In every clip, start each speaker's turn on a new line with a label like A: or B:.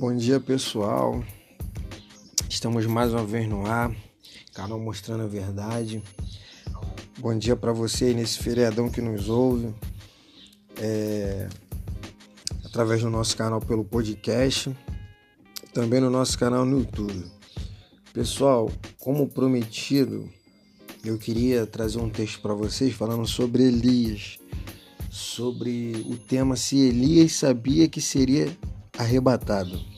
A: Bom dia pessoal, estamos mais uma vez no ar, canal mostrando a verdade. Bom dia para você nesse feriadão que nos ouve, é, através do nosso canal pelo podcast, também no nosso canal no YouTube. Pessoal, como prometido, eu queria trazer um texto para vocês falando sobre Elias, sobre o tema se Elias sabia que seria arrebatado.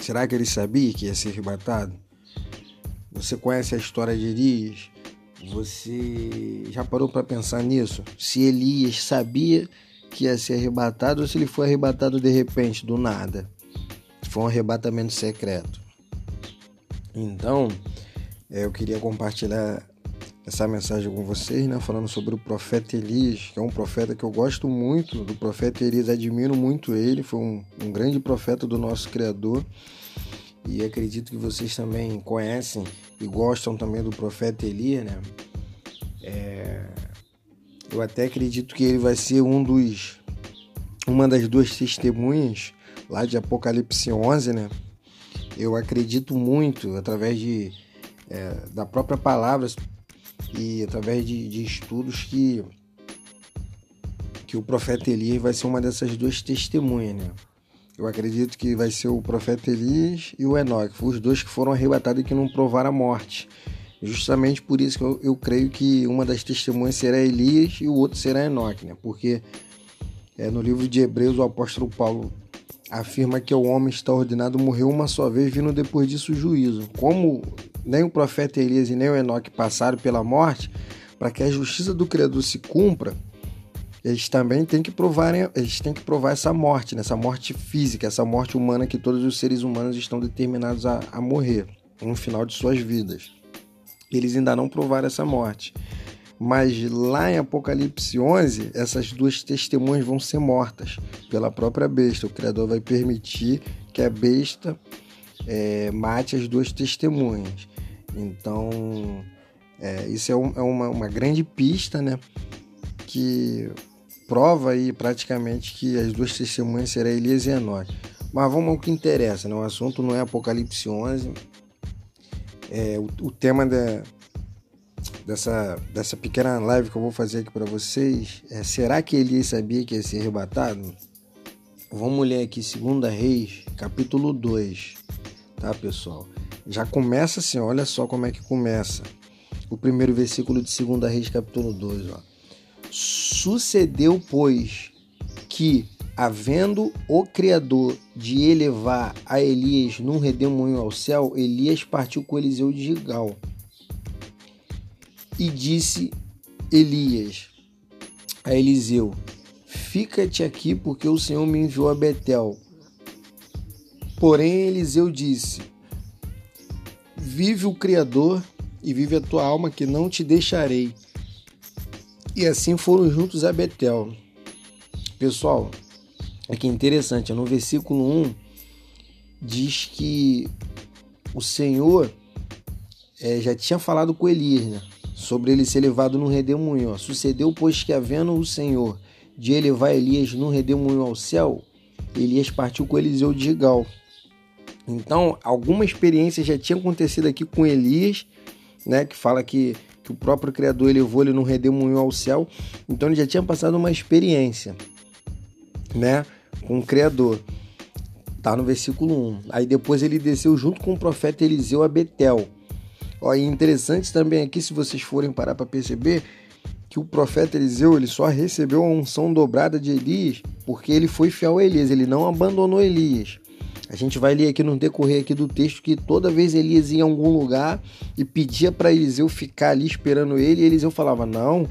A: Será que ele sabia que ia ser arrebatado? Você conhece a história de Elias? Você já parou para pensar nisso? Se Elias sabia que ia ser arrebatado ou se ele foi arrebatado de repente, do nada? Foi um arrebatamento secreto. Então, é, eu queria compartilhar essa mensagem com vocês, né, falando sobre o profeta Elias, que é um profeta que eu gosto muito do profeta Elias, admiro muito ele, foi um, um grande profeta do nosso Criador e acredito que vocês também conhecem e gostam também do profeta Elias, né? É, eu até acredito que ele vai ser um dos, uma das duas testemunhas lá de Apocalipse 11, né? Eu acredito muito através de é, da própria palavra e através de, de estudos que que o profeta Elias vai ser uma dessas duas testemunhas, né? Eu acredito que vai ser o profeta Elias e o Enoque, os dois que foram arrebatados e que não provaram a morte. Justamente por isso que eu, eu creio que uma das testemunhas será Elias e o outro será Enoque, né? Porque é, no livro de Hebreus o apóstolo Paulo afirma que o homem está ordenado morrer uma só vez, vindo depois disso o juízo. Como nem o profeta Elias e nem o Enoque passaram pela morte, para que a justiça do Criador se cumpra, eles também têm que provar, eles têm que provar essa morte, né? essa morte física, essa morte humana que todos os seres humanos estão determinados a, a morrer no final de suas vidas. Eles ainda não provaram essa morte. Mas lá em Apocalipse 11, essas duas testemunhas vão ser mortas pela própria besta. O Criador vai permitir que a besta é, mate as duas testemunhas. Então, é, isso é, um, é uma, uma, grande pista, né? Que prova aí praticamente que as duas testemunhas serão Elias e Enoque. Mas vamos ao que interessa, né? O assunto não é Apocalipse 11. É, o, o tema da, dessa, dessa pequena live que eu vou fazer aqui para vocês é: será que Elias sabia que ia ser arrebatado? Vamos ler aqui 2 Reis, capítulo 2, tá, pessoal? Já começa assim, olha só como é que começa. O primeiro versículo de 2 Reis, capítulo 2, ó. Sucedeu, pois, que, havendo o Criador de elevar a Elias num redemoinho ao céu, Elias partiu com Eliseu de Gigal. E disse Elias a Eliseu: Fica-te aqui, porque o Senhor me enviou a Betel. Porém, Eliseu disse: Vive o Criador e vive a tua alma, que não te deixarei. E assim foram juntos a Betel. Pessoal, aqui é interessante, no versículo 1 diz que o Senhor é, já tinha falado com Elias, né? Sobre ele ser levado no redemoinho. Sucedeu, pois, que havendo o Senhor de elevar Elias no redemoinho ao céu, Elias partiu com Eliseu de Gigal. Então, alguma experiência já tinha acontecido aqui com Elias, né, que fala que, que o próprio Criador levou ele no redemoinho ao céu. Então, ele já tinha passado uma experiência, né, com o Criador. Tá no versículo 1. Aí depois ele desceu junto com o profeta Eliseu a Betel. Ó, e interessante também aqui, se vocês forem parar para perceber, que o profeta Eliseu ele só recebeu a unção dobrada de Elias porque ele foi fiel a Elias, ele não abandonou Elias. A gente vai ler aqui no decorrer aqui do texto que toda vez Elias ia em algum lugar e pedia para Eliseu ficar ali esperando ele, e Eliseu falava: Não,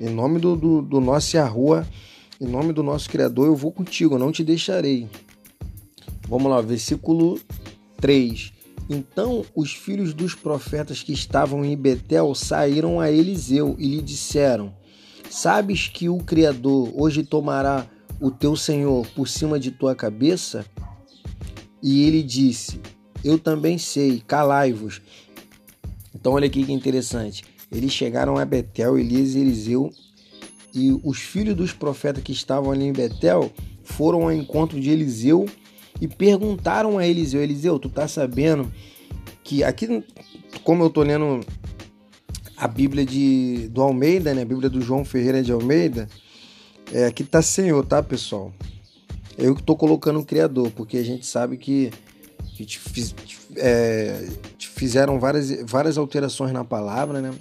A: em nome do, do, do nosso rua, em nome do nosso Criador, eu vou contigo, eu não te deixarei. Vamos lá, versículo 3. Então os filhos dos profetas que estavam em Betel saíram a Eliseu e lhe disseram: Sabes que o Criador hoje tomará o teu senhor por cima de tua cabeça? E ele disse: Eu também sei, calai-vos. Então, olha aqui que interessante. Eles chegaram a Betel, Elias e Eliseu, e os filhos dos profetas que estavam ali em Betel foram ao encontro de Eliseu e perguntaram a Eliseu: Eliseu, tu tá sabendo que aqui, como eu tô lendo a Bíblia de, do Almeida, né? A Bíblia do João Ferreira de Almeida, é, aqui tá Senhor, tá, pessoal? Eu tô colocando o Criador, porque a gente sabe que, que te, é, te fizeram várias, várias alterações na palavra, né?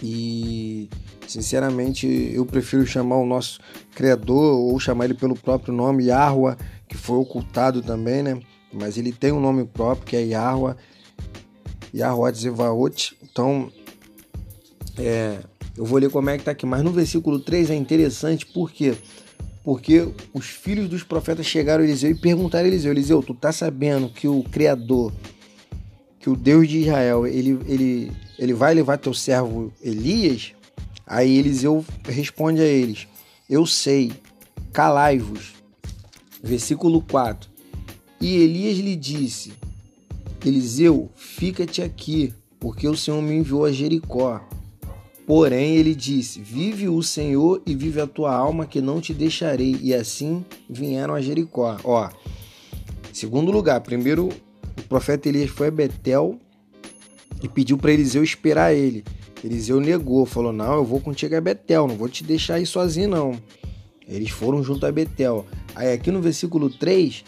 A: E sinceramente eu prefiro chamar o nosso Criador ou chamar ele pelo próprio nome, Yahweh, que foi ocultado também, né? Mas ele tem um nome próprio que é Yahweh, Yahweh Zevaot. Então, é, eu vou ler como é que tá aqui. Mas no versículo 3 é interessante porque porque os filhos dos profetas chegaram a Eliseu e perguntaram a Eliseu: Eliseu, tu tá sabendo que o Criador, que o Deus de Israel, ele, ele, ele vai levar teu servo Elias? Aí Eliseu responde a eles: Eu sei, calai-vos. Versículo 4. E Elias lhe disse: Eliseu, fica-te aqui, porque o Senhor me enviou a Jericó. Porém, ele disse: Vive o Senhor e vive a tua alma, que não te deixarei. E assim vieram a Jericó. Ó, segundo lugar, primeiro o profeta Elias foi a Betel e pediu para Eliseu esperar ele. Eliseu negou, falou: Não, eu vou contigo a Betel, não vou te deixar aí sozinho, não. Eles foram junto a Betel. Aí aqui no versículo 3,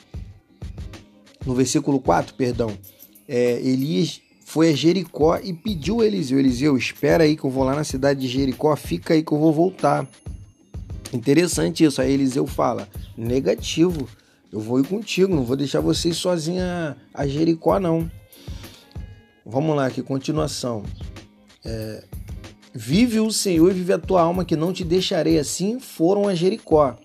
A: no versículo 4, perdão, é, Elias foi a Jericó e pediu a Eliseu: Eliseu, espera aí que eu vou lá na cidade de Jericó, fica aí que eu vou voltar. Interessante isso. Aí Eliseu fala: negativo, eu vou ir contigo, não vou deixar você ir sozinha a Jericó, não. Vamos lá, aqui, continuação. É, vive o Senhor e vive a tua alma, que não te deixarei assim. Foram a Jericó.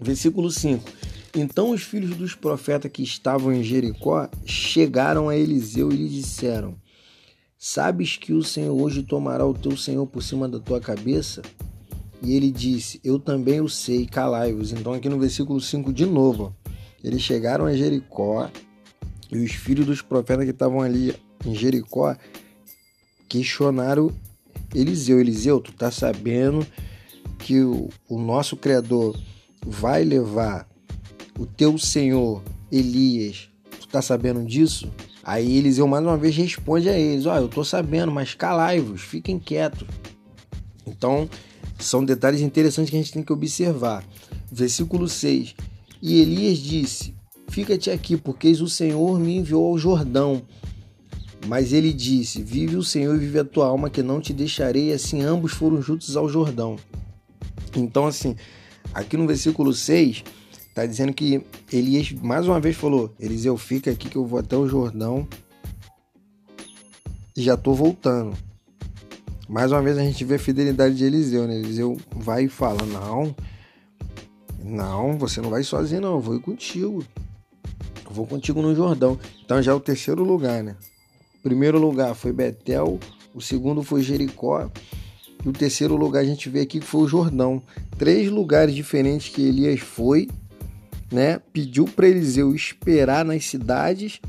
A: Versículo 5. Então os filhos dos profetas que estavam em Jericó chegaram a Eliseu e lhe disseram: Sabes que o Senhor hoje tomará o teu senhor por cima da tua cabeça? E ele disse: Eu também o sei, calai-vos. Então, aqui no versículo 5, de novo, eles chegaram a Jericó e os filhos dos profetas que estavam ali em Jericó questionaram Eliseu: Eliseu, tu tá sabendo que o, o nosso Criador vai levar o teu senhor Elias, tu tá sabendo disso? Aí Eliseu mais uma vez responde a eles: Ó, oh, eu tô sabendo, mas calai-vos, fiquem quietos. Então, são detalhes interessantes que a gente tem que observar. Versículo 6: E Elias disse: Fica-te aqui, porque o Senhor me enviou ao Jordão. Mas ele disse: Vive o Senhor e vive a tua alma, que não te deixarei. Assim ambos foram juntos ao Jordão. Então, assim, aqui no versículo 6 Tá dizendo que Elias mais uma vez falou: Eliseu, fica aqui que eu vou até o Jordão e já tô voltando. Mais uma vez a gente vê a fidelidade de Eliseu, né? Eliseu vai e fala: Não, não, você não vai sozinho, não, eu vou ir contigo. Eu vou contigo no Jordão. Então já é o terceiro lugar, né? O primeiro lugar foi Betel, o segundo foi Jericó. E o terceiro lugar a gente vê aqui que foi o Jordão. Três lugares diferentes que Elias foi né, pediu para Eliseu esperar nas cidades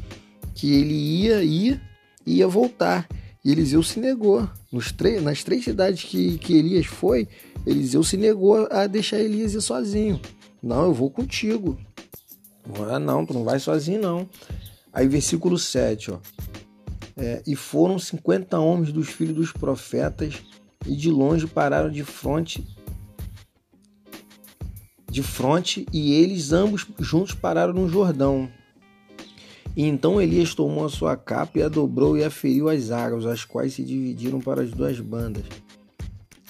A: que ele ia ir e ia voltar. E Eliseu se negou. Nas três cidades que, que Elias foi, Eliseu se negou a deixar Elias ir sozinho. Não, eu vou contigo. Ah, não, tu não vai sozinho, não. Aí, versículo 7, ó. É, e foram 50 homens dos filhos dos profetas e de longe pararam de fronte de fronte e eles ambos juntos pararam no Jordão. E então Elias tomou a sua capa e a dobrou e aferiu as águas, as quais se dividiram para as duas bandas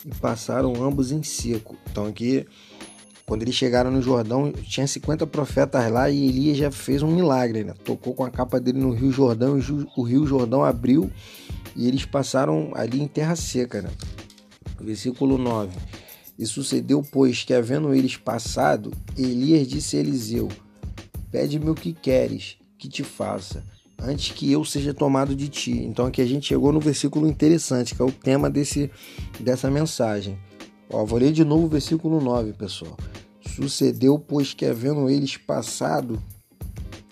A: e passaram ambos em seco. Então aqui, quando eles chegaram no Jordão, tinha 50 profetas lá e Elias já fez um milagre, né? Tocou com a capa dele no Rio Jordão e o Rio Jordão abriu e eles passaram ali em terra seca, né? Versículo 9. E sucedeu, pois, que havendo eles passado, Elias disse a Eliseu: Pede-me o que queres que te faça, antes que eu seja tomado de ti. Então aqui a gente chegou no versículo interessante, que é o tema desse, dessa mensagem. Ó, vou ler de novo o versículo 9, pessoal. Sucedeu, pois, que havendo eles passado,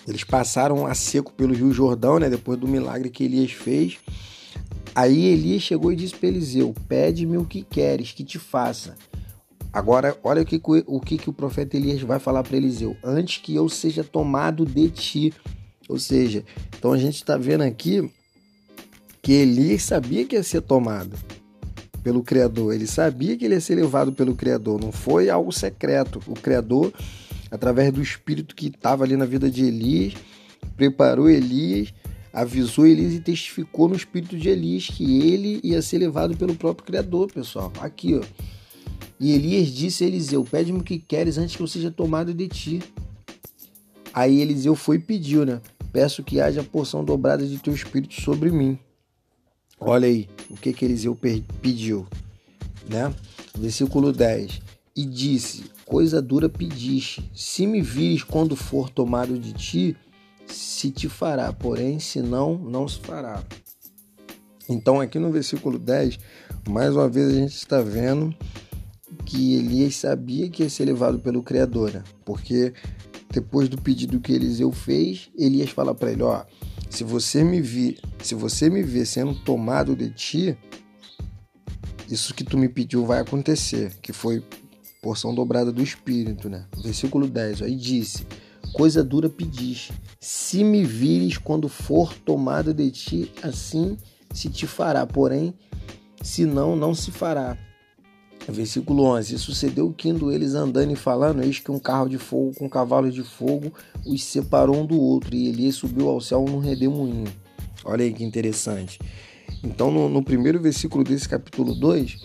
A: eles passaram a seco pelo Rio Jordão, né, depois do milagre que Elias fez. Aí Elias chegou e disse para Eliseu: Pede-me o que queres que te faça Agora, olha o que, o que, que o profeta Elias vai falar para Eliseu: antes que eu seja tomado de ti. Ou seja, então a gente está vendo aqui que Elias sabia que ia ser tomado pelo Criador. Ele sabia que ele ia ser levado pelo Criador. Não foi algo secreto. O Criador, através do Espírito que estava ali na vida de Elias, preparou Elias, avisou Elias e testificou no Espírito de Elias que ele ia ser levado pelo próprio Criador, pessoal. Aqui, ó. E Elias disse a Eliseu: Pede-me o que queres antes que eu seja tomado de ti. Aí Eliseu foi e pediu, né? Peço que haja porção dobrada de teu espírito sobre mim. Olha aí o que, que Eliseu pediu, né? Versículo 10. E disse: Coisa dura pediste, se me vires quando for tomado de ti, se te fará, porém, se não, não se fará. Então, aqui no versículo 10, mais uma vez a gente está vendo que Elias sabia que ia ser levado pelo Criador, né? porque depois do pedido que Eliseu fez, Elias fala para ele: Ó, se você me vir, se você me ver sendo tomado de ti, isso que tu me pediu vai acontecer, que foi porção dobrada do Espírito, né? Versículo 10, aí disse, coisa dura pedis, se me vires quando for tomado de ti, assim se te fará, porém, se não, não se fará. Versículo 11: E sucedeu que indo eles andando e falando, eis que um carro de fogo com cavalos de fogo os separou um do outro, e Elias subiu ao céu num redemoinho. Olha aí que interessante. Então, no, no, primeiro versículo desse capítulo 2,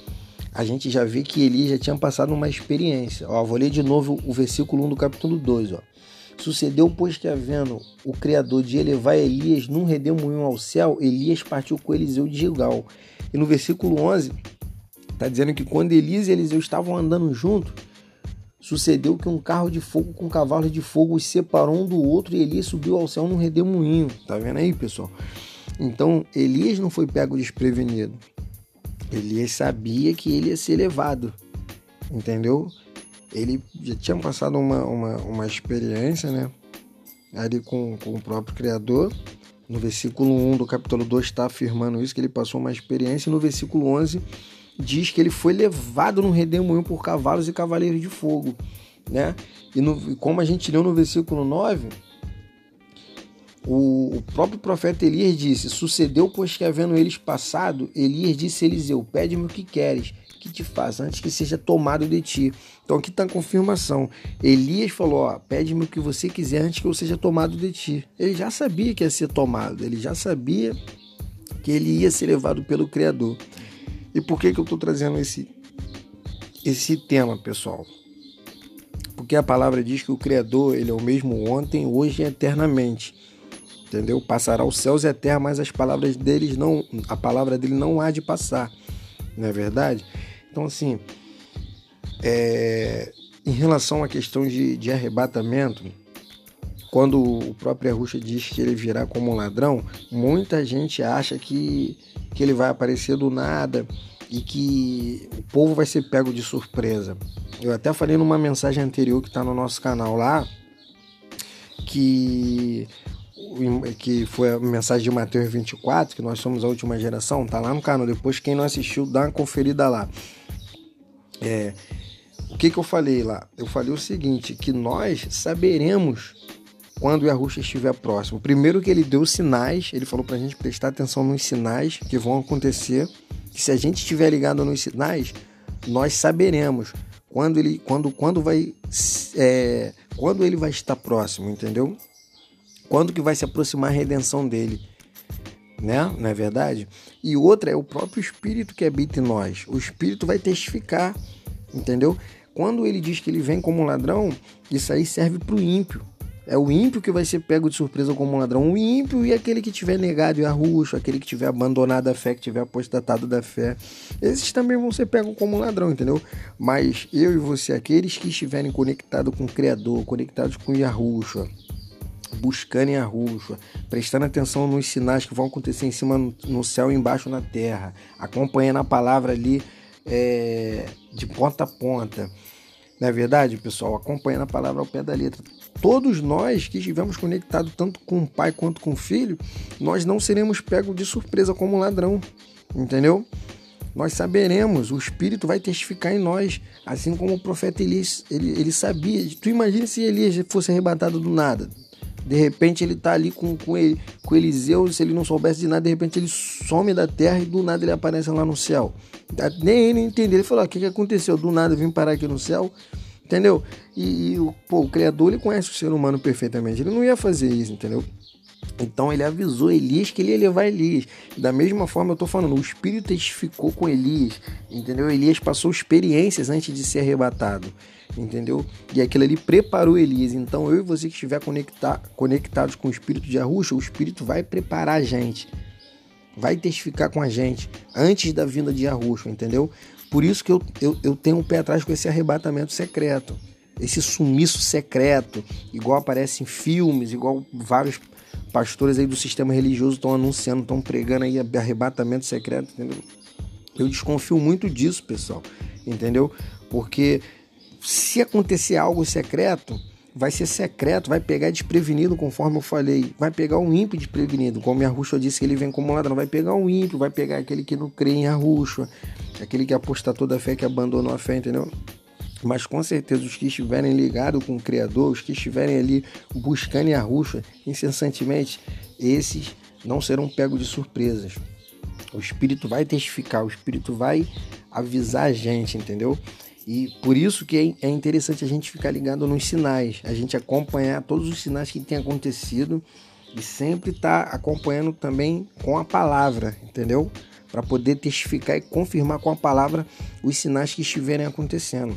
A: a gente já vê que Elias já tinha passado uma experiência. Ó, vou ler de novo o versículo 1 do capítulo 2. Ó. Sucedeu, pois, que havendo o Criador de elevar Elias num redemoinho ao céu, Elias partiu com Eliseu de Gilgal. E no versículo 11 Está dizendo que quando Elias e Eliseu estavam andando juntos, sucedeu que um carro de fogo com cavalos de fogo os separou um do outro e Elias subiu ao céu num redemoinho. Tá vendo aí, pessoal? Então, Elias não foi pego desprevenido. Elias sabia que ele ia ser levado. Entendeu? Ele já tinha passado uma, uma, uma experiência, né? Ali com, com o próprio Criador. No versículo 1 do capítulo 2 está afirmando isso, que ele passou uma experiência. No versículo 11 diz que ele foi levado no redemoinho por cavalos e cavaleiros de fogo, né? E no, como a gente leu no versículo 9, o, o, próprio profeta Elias disse: Sucedeu, pois que havendo eles passado, Elias disse a Eliseu: Pede-me o que queres, que te faça, antes que seja tomado de ti. Então aqui está a confirmação. Elias falou: Pede-me o que você quiser, antes que eu seja tomado de ti. Ele já sabia que ia ser tomado, ele já sabia que ele ia ser levado pelo Criador. E por que, que eu estou trazendo esse, esse tema, pessoal? Porque a palavra diz que o Criador ele é o mesmo ontem, hoje e eternamente. Entendeu? Passará os céus e a terra, mas as palavras deles não, a palavra dele não há de passar. Não é verdade? Então, assim, é, em relação à questão de, de arrebatamento, quando o próprio Arruxa diz que ele virá como um ladrão, muita gente acha que que ele vai aparecer do nada e que o povo vai ser pego de surpresa. Eu até falei numa mensagem anterior que está no nosso canal lá, que que foi a mensagem de Mateus 24, que nós somos a última geração, tá lá no canal. Depois, quem não assistiu, dá uma conferida lá. É, o que, que eu falei lá? Eu falei o seguinte: que nós saberemos quando o Yahusha estiver próximo. Primeiro que ele deu sinais, ele falou para a gente prestar atenção nos sinais que vão acontecer. Que se a gente estiver ligado nos sinais, nós saberemos quando ele, quando, quando vai, é, quando ele vai estar próximo, entendeu? Quando que vai se aproximar a redenção dele, né? Não é verdade? E outra é o próprio Espírito que habita em nós. O Espírito vai testificar, entendeu? Quando ele diz que ele vem como um ladrão, isso aí serve para o ímpio. É o ímpio que vai ser pego de surpresa como um ladrão. O ímpio e aquele que tiver negado e arruxo, aquele que tiver abandonado a fé, que tiver apostatado da fé. Esses também vão ser pegos como um ladrão, entendeu? Mas eu e você, aqueles que estiverem conectados com o Criador, conectados com Yahushua, buscando Yahushua, prestando atenção nos sinais que vão acontecer em cima no céu e embaixo na terra, acompanhando a palavra ali é, de ponta a ponta. Não é verdade, pessoal? Acompanhando a palavra ao pé da letra todos nós que estivermos conectados tanto com o pai quanto com o filho, nós não seremos pegos de surpresa como ladrão, entendeu? nós saberemos, o Espírito vai testificar em nós, assim como o profeta Elias, ele, ele sabia. Tu imagina se Elias fosse arrebatado do nada. De repente ele tá ali com, com, ele, com Eliseu, se ele não soubesse de nada, de repente ele some da terra e do nada ele aparece lá no céu. Nem ele entendeu. Ele falou: o que, que aconteceu? Do nada eu vim parar aqui no céu. Entendeu? E, e pô, o Criador ele conhece o ser humano perfeitamente. Ele não ia fazer isso, entendeu? Então ele avisou Elias que ele ia levar Elias. Da mesma forma eu estou falando, o Espírito testificou com Elias, entendeu? Elias passou experiências antes de ser arrebatado, entendeu? E aquilo ali preparou Elias. Então eu e você que estiver conectar, conectados com o Espírito de Arruxa, o Espírito vai preparar a gente, vai testificar com a gente antes da vinda de Arruxa, entendeu? Por isso que eu, eu, eu tenho um pé atrás com esse arrebatamento secreto, esse sumiço secreto, igual aparece em filmes, igual vários pastores aí do sistema religioso estão anunciando, estão pregando aí arrebatamento secreto, entendeu? Eu desconfio muito disso, pessoal, entendeu? Porque se acontecer algo secreto, vai ser secreto, vai pegar desprevenido, conforme eu falei. Vai pegar um ímpio desprevenido, como Arruxa disse que ele vem como ladrão. Vai pegar um ímpio, vai pegar aquele que não crê em Arruxa, aquele que apostatou da fé, que abandonou a fé, entendeu? Mas com certeza os que estiverem ligados com o Criador, os que estiverem ali buscando a ruxa incessantemente, esses não serão pegos de surpresas. O Espírito vai testificar, o Espírito vai avisar a gente, entendeu? E por isso que é, é interessante a gente ficar ligado nos sinais, a gente acompanhar todos os sinais que têm acontecido e sempre estar tá acompanhando também com a palavra, entendeu? Para poder testificar e confirmar com a palavra os sinais que estiverem acontecendo.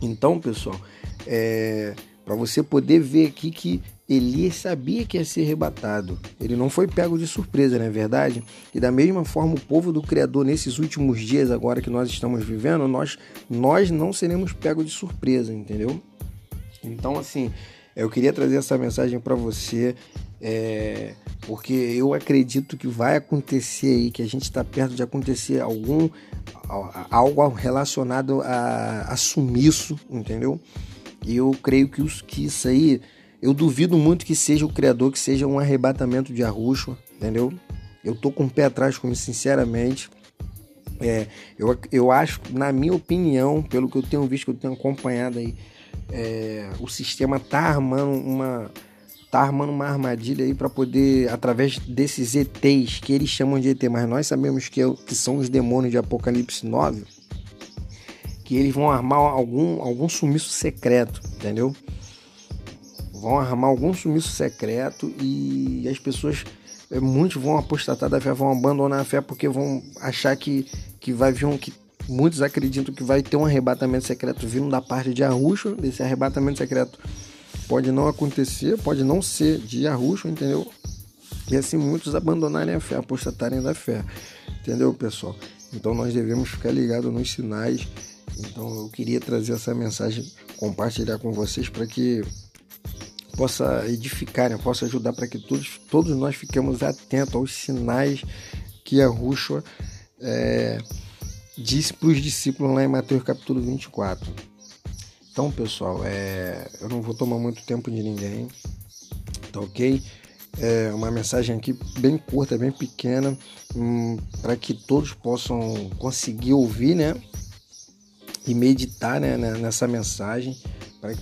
A: Então, pessoal, é, para você poder ver aqui que Elias sabia que ia ser arrebatado. Ele não foi pego de surpresa, não é verdade? E da mesma forma, o povo do Criador, nesses últimos dias agora que nós estamos vivendo, nós, nós não seremos pegos de surpresa, entendeu? Então, assim, eu queria trazer essa mensagem para você, é, porque eu acredito que vai acontecer aí, que a gente está perto de acontecer algum algo relacionado a, a sumiço, entendeu? E eu creio que, os, que isso aí, eu duvido muito que seja o Criador, que seja um arrebatamento de arruxo, entendeu? Eu tô com o pé atrás com isso, sinceramente. É, eu, eu acho, na minha opinião, pelo que eu tenho visto, que eu tenho acompanhado aí, é, o sistema tá armando uma tá armando uma armadilha aí para poder, através desses ETs, que eles chamam de ET, mas nós sabemos que, é, que são os demônios de Apocalipse 9, que eles vão armar algum, algum sumiço secreto, entendeu? Vão armar algum sumiço secreto e as pessoas, é, muitos vão apostatar da fé, vão abandonar a fé porque vão achar que, que vai vir um. Que, muitos acreditam que vai ter um arrebatamento secreto vindo da parte de Arruxo, desse arrebatamento secreto pode não acontecer, pode não ser de arruxo, entendeu? E assim muitos abandonarem a fé, apostatarem da fé, entendeu, pessoal? Então nós devemos ficar ligados nos sinais. Então eu queria trazer essa mensagem, compartilhar com vocês para que possa edificar, né? possa ajudar para que todos, todos nós fiquemos atentos aos sinais que a Rúshua é, disse para os discípulos lá em Mateus capítulo 24. Então, pessoal, é, eu não vou tomar muito tempo de ninguém, tá ok? É uma mensagem aqui bem curta, bem pequena, hum, para que todos possam conseguir ouvir, né? E meditar né, nessa mensagem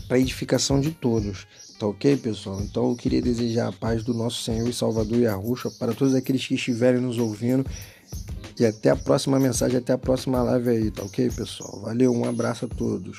A: para edificação de todos. Tá ok, pessoal? Então eu queria desejar a paz do nosso Senhor e Salvador Yahushua para todos aqueles que estiverem nos ouvindo. E até a próxima mensagem, até a próxima live aí, tá ok, pessoal? Valeu, um abraço a todos.